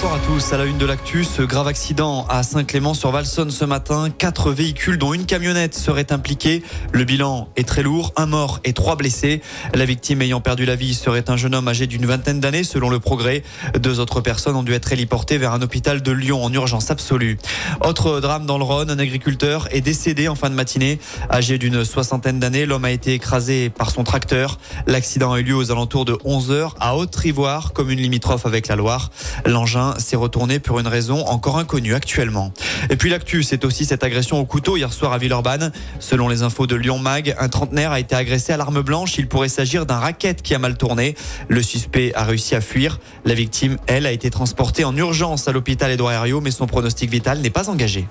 Bonsoir à tous. À la une de l'actu, ce grave accident à Saint-Clément-sur-Valsonne ce matin. Quatre véhicules, dont une camionnette, seraient impliqués. Le bilan est très lourd. Un mort et trois blessés. La victime ayant perdu la vie serait un jeune homme âgé d'une vingtaine d'années, selon le progrès. Deux autres personnes ont dû être héliportées vers un hôpital de Lyon en urgence absolue. Autre drame dans le Rhône. Un agriculteur est décédé en fin de matinée. Âgé d'une soixantaine d'années, l'homme a été écrasé par son tracteur. L'accident a eu lieu aux alentours de 11 heures à Haute-Rivoire, commune limitrophe avec la Loire. L'engin s'est retourné pour une raison encore inconnue actuellement. Et puis l'actu, c'est aussi cette agression au couteau hier soir à Villeurbanne. Selon les infos de Lyon Mag, un trentenaire a été agressé à l'arme blanche. Il pourrait s'agir d'un racket qui a mal tourné. Le suspect a réussi à fuir. La victime, elle, a été transportée en urgence à l'hôpital Édouard Herriot, mais son pronostic vital n'est pas engagé.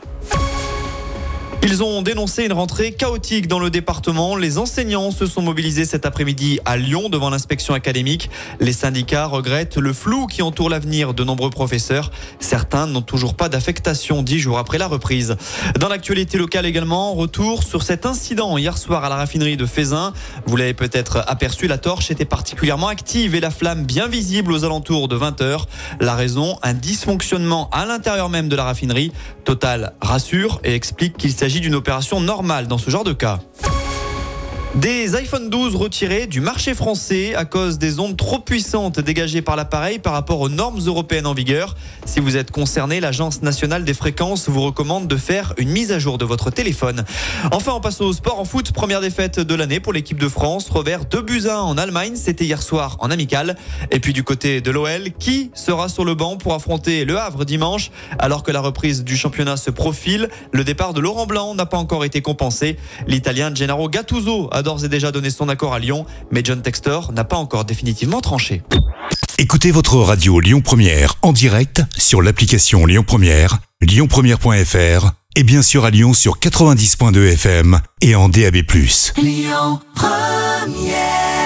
Ils ont dénoncé une rentrée chaotique dans le département. Les enseignants se sont mobilisés cet après-midi à Lyon devant l'inspection académique. Les syndicats regrettent le flou qui entoure l'avenir de nombreux professeurs. Certains n'ont toujours pas d'affectation dix jours après la reprise. Dans l'actualité locale également, retour sur cet incident hier soir à la raffinerie de Fézin. Vous l'avez peut-être aperçu, la torche était particulièrement active et la flamme bien visible aux alentours de 20 heures. La raison, un dysfonctionnement à l'intérieur même de la raffinerie. Total rassure et explique qu'il s'agit d'une opération normale dans ce genre de cas. Des iPhone 12 retirés du marché français à cause des ondes trop puissantes dégagées par l'appareil par rapport aux normes européennes en vigueur. Si vous êtes concerné, l'Agence nationale des fréquences vous recommande de faire une mise à jour de votre téléphone. Enfin, on passe au sport en foot. Première défaite de l'année pour l'équipe de France. Revers 2 buts 1 en Allemagne. C'était hier soir en amical. Et puis du côté de l'OL, qui sera sur le banc pour affronter le Havre dimanche alors que la reprise du championnat se profile? Le départ de Laurent Blanc n'a pas encore été compensé. L'Italien Gennaro Gattuso a d'ores et déjà donné son accord à Lyon, mais John Textor n'a pas encore définitivement tranché. Écoutez votre radio Lyon Première en direct sur l'application Lyon Première, lyonpremière.fr et bien sûr à Lyon sur 90.2 FM et en DAB+. Lyon Première